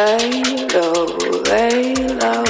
lay low, lay low.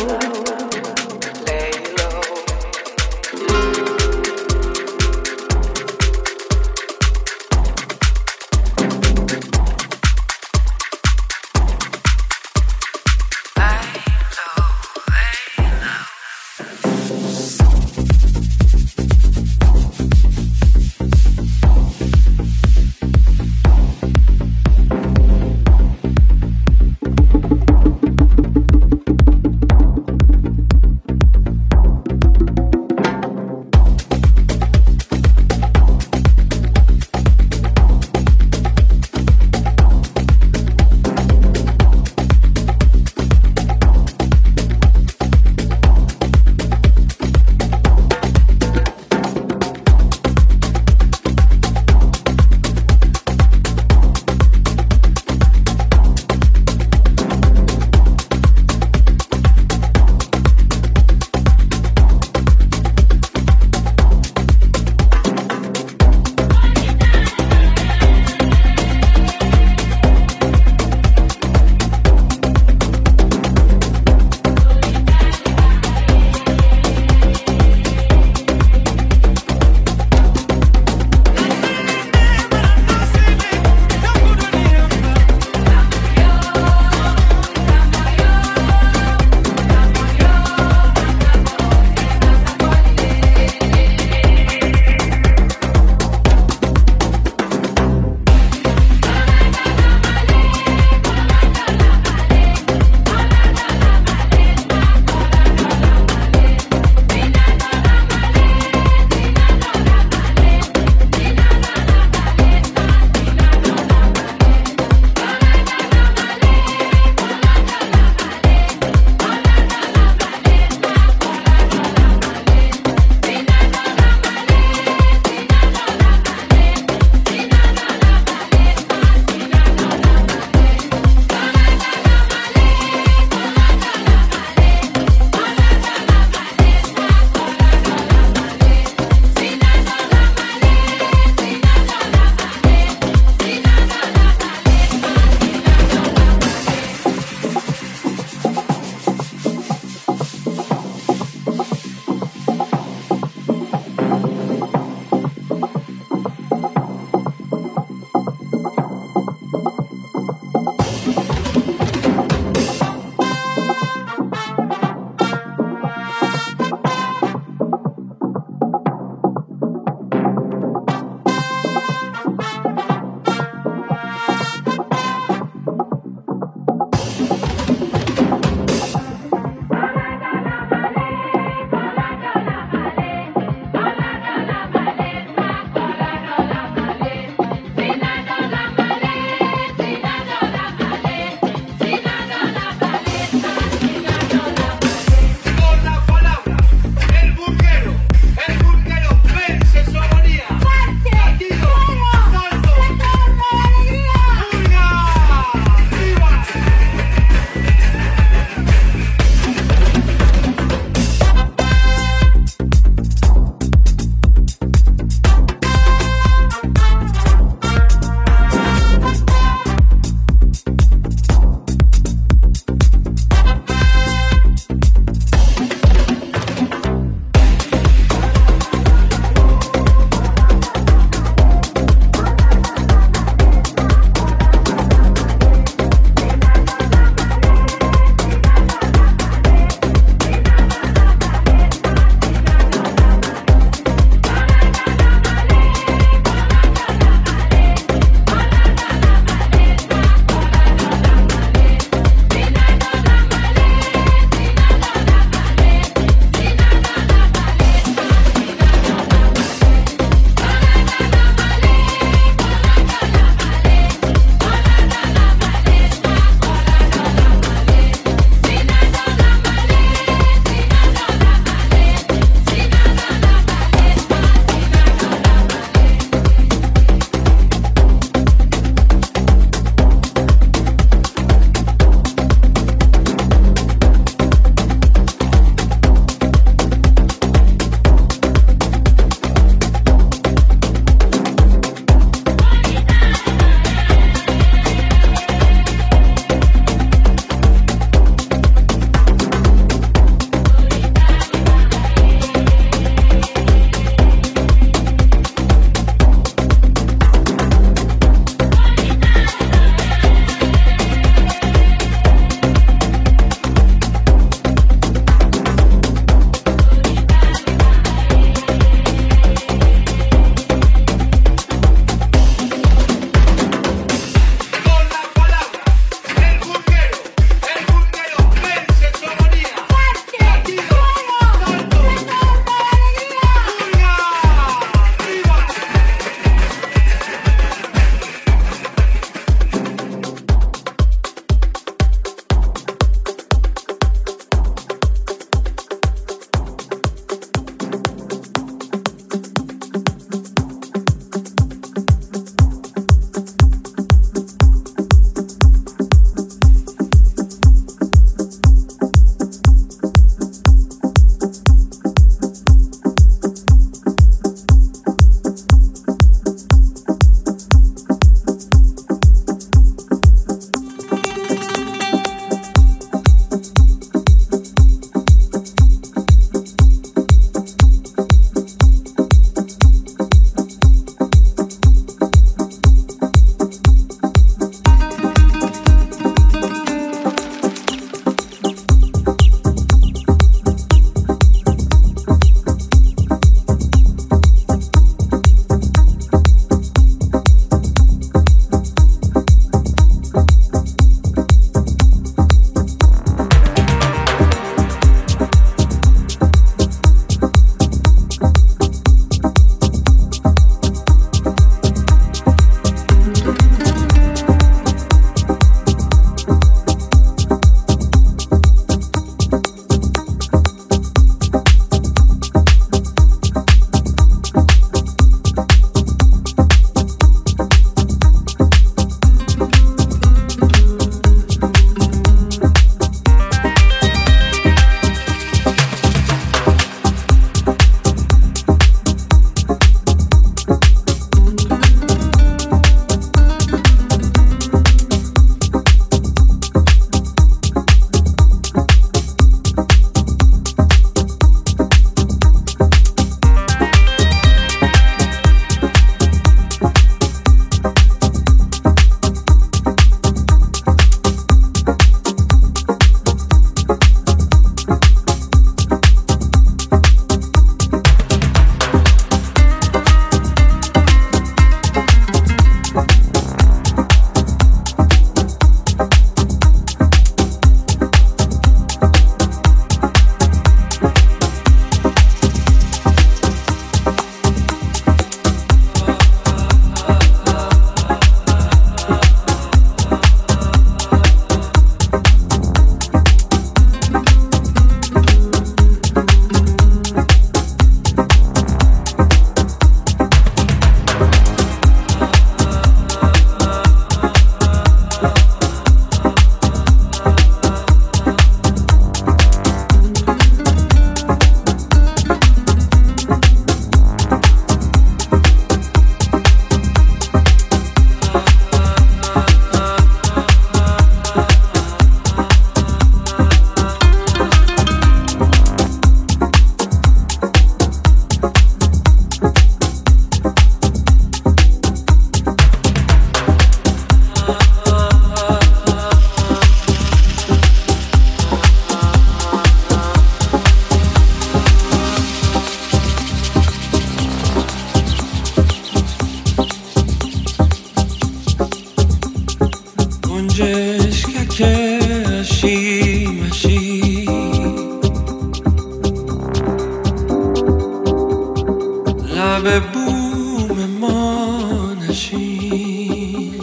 لب بوم ما نشین.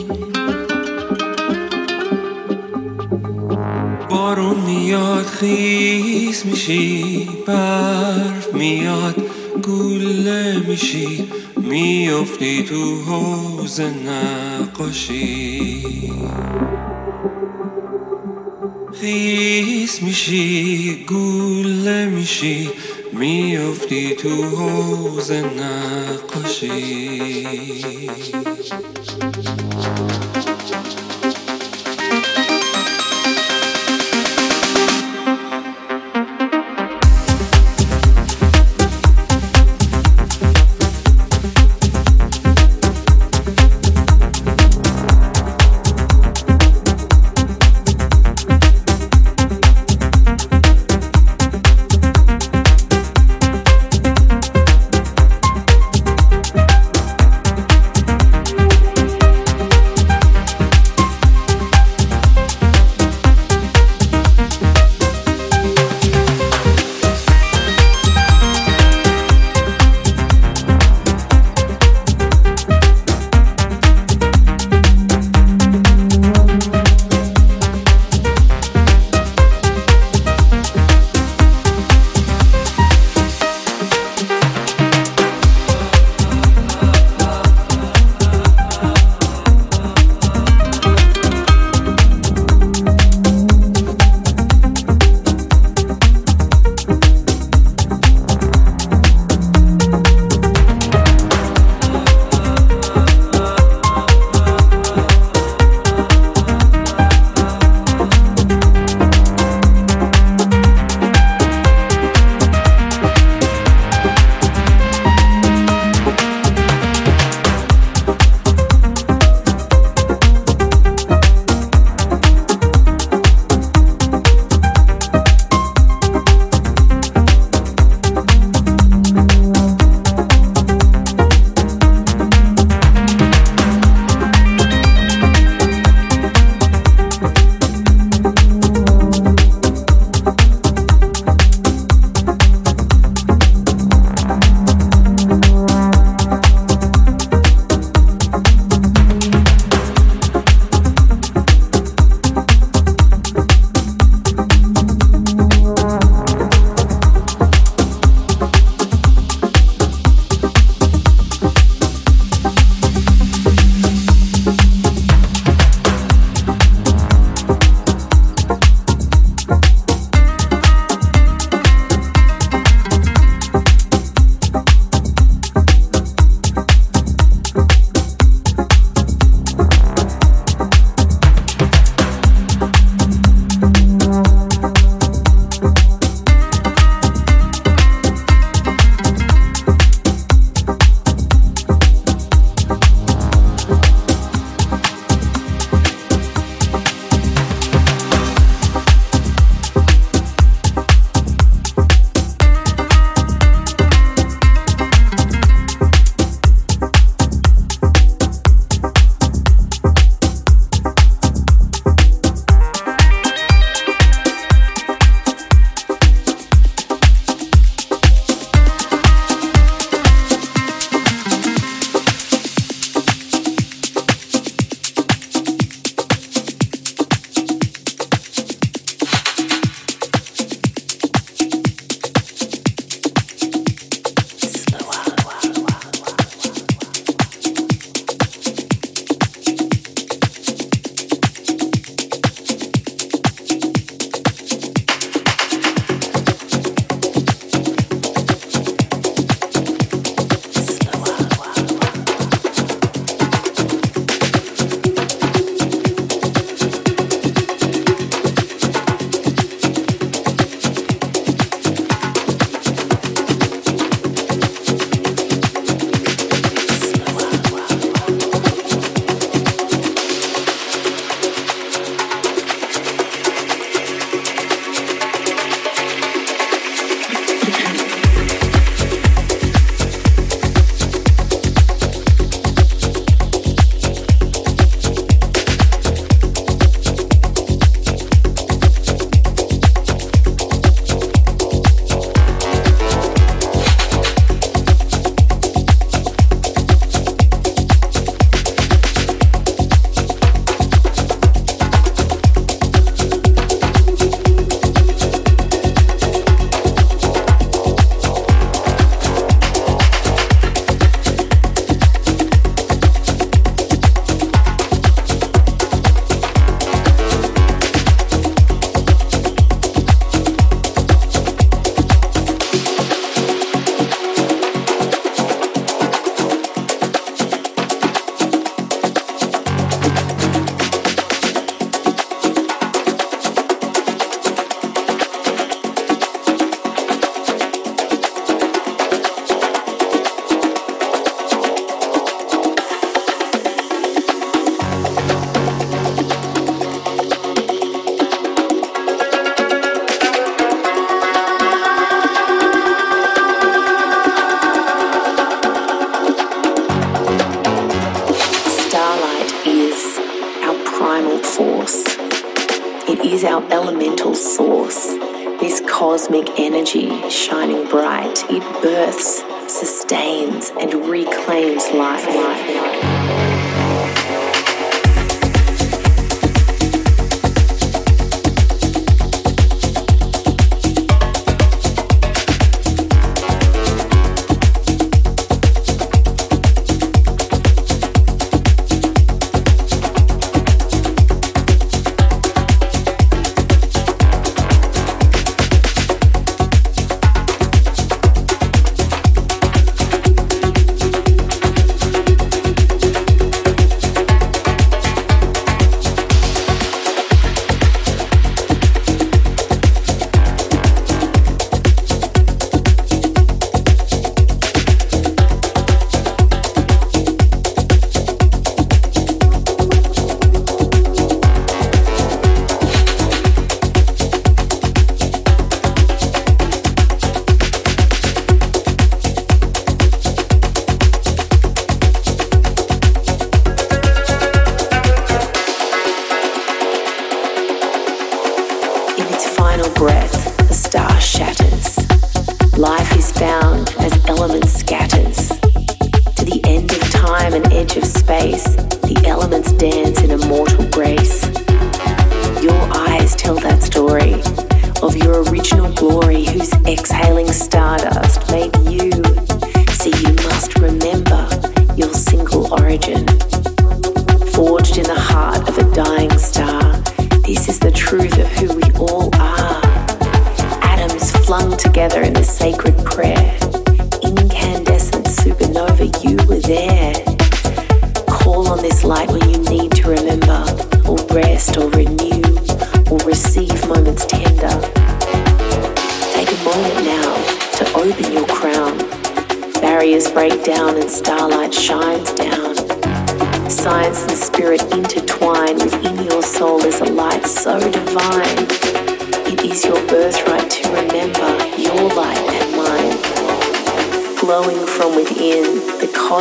بارون میاد خیس میشی برف میاد گله میشی. میافتی تو حوز نقاشی. خیس میشی گله میشی. میافتی تو حوز نقاشی.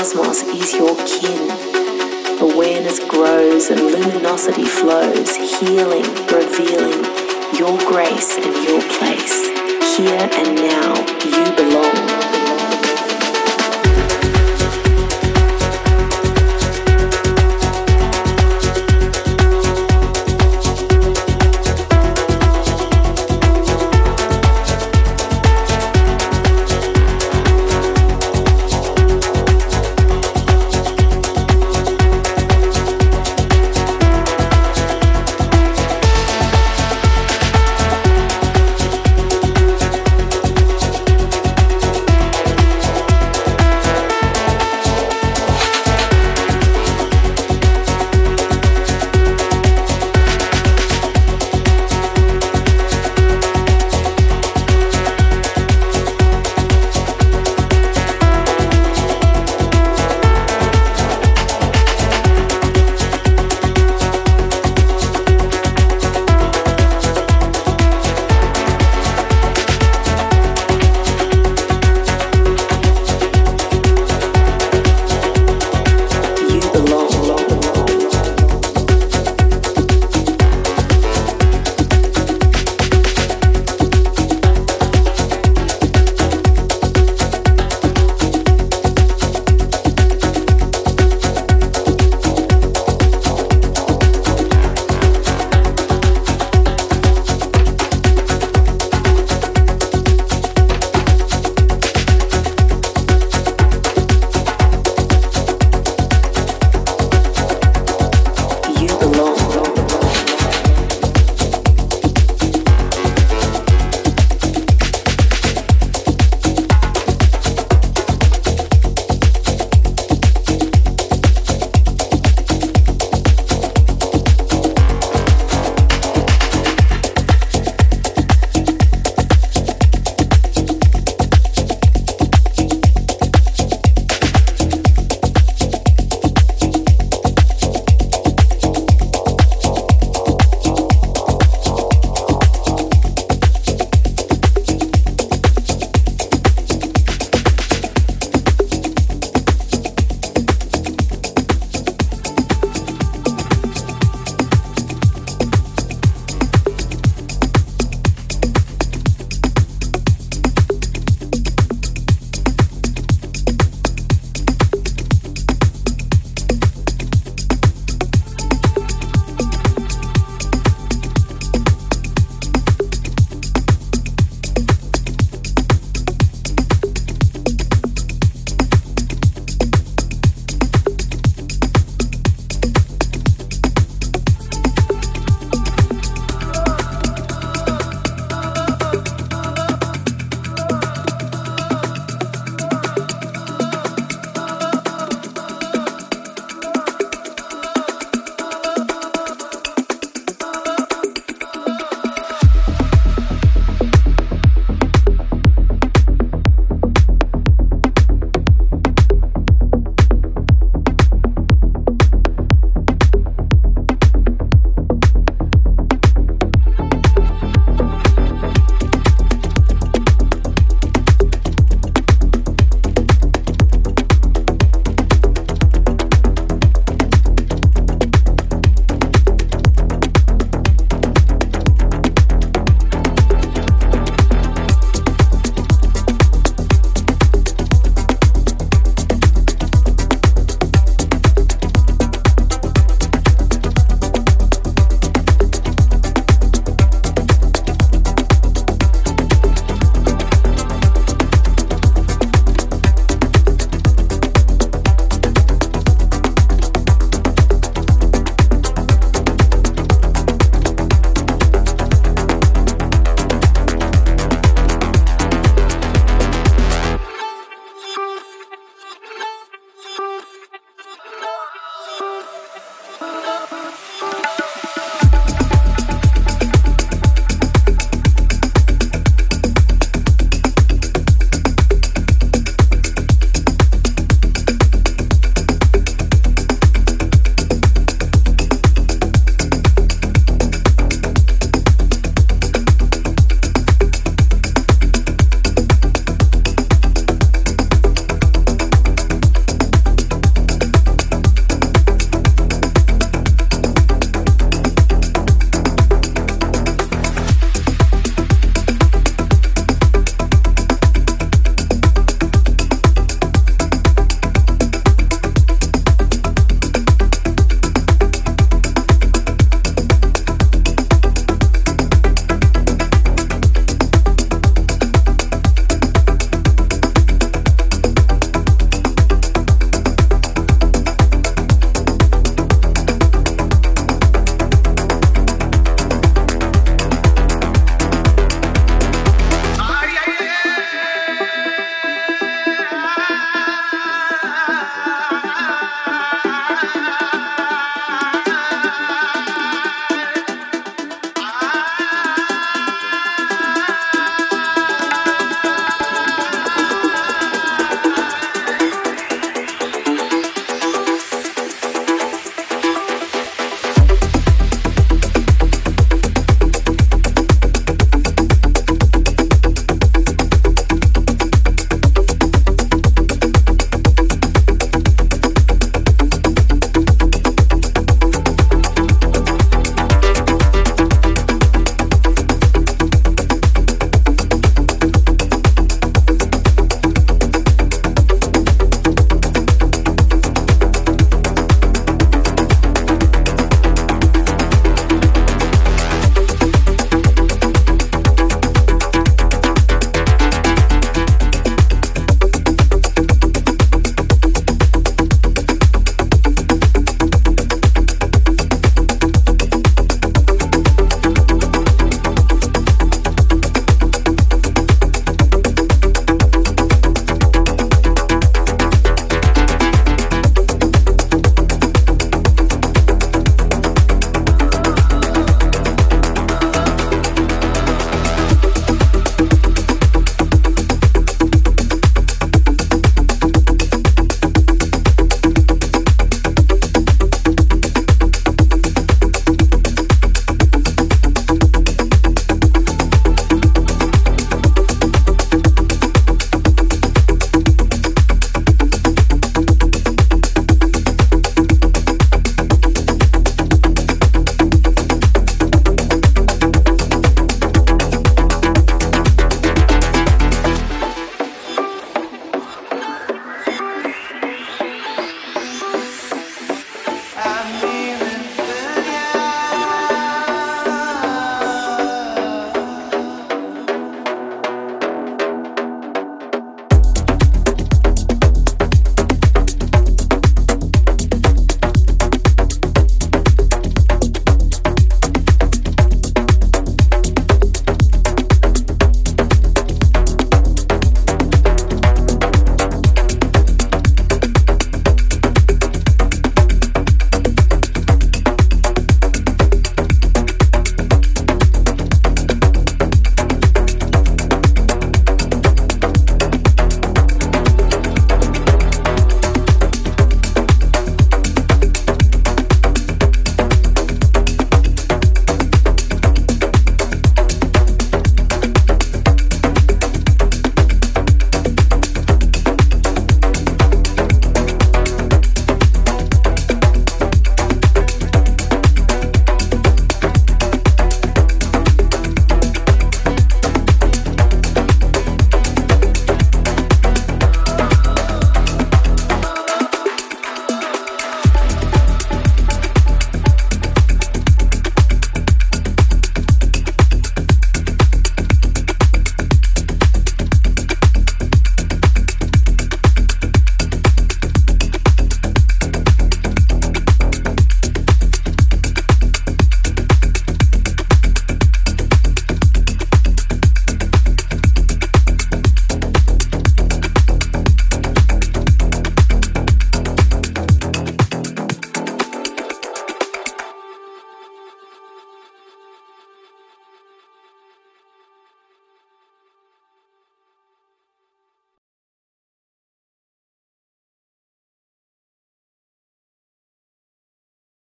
cosmos is your kin. Awareness grows and luminosity flows, healing, revealing your grace and your place. Here and now, you belong.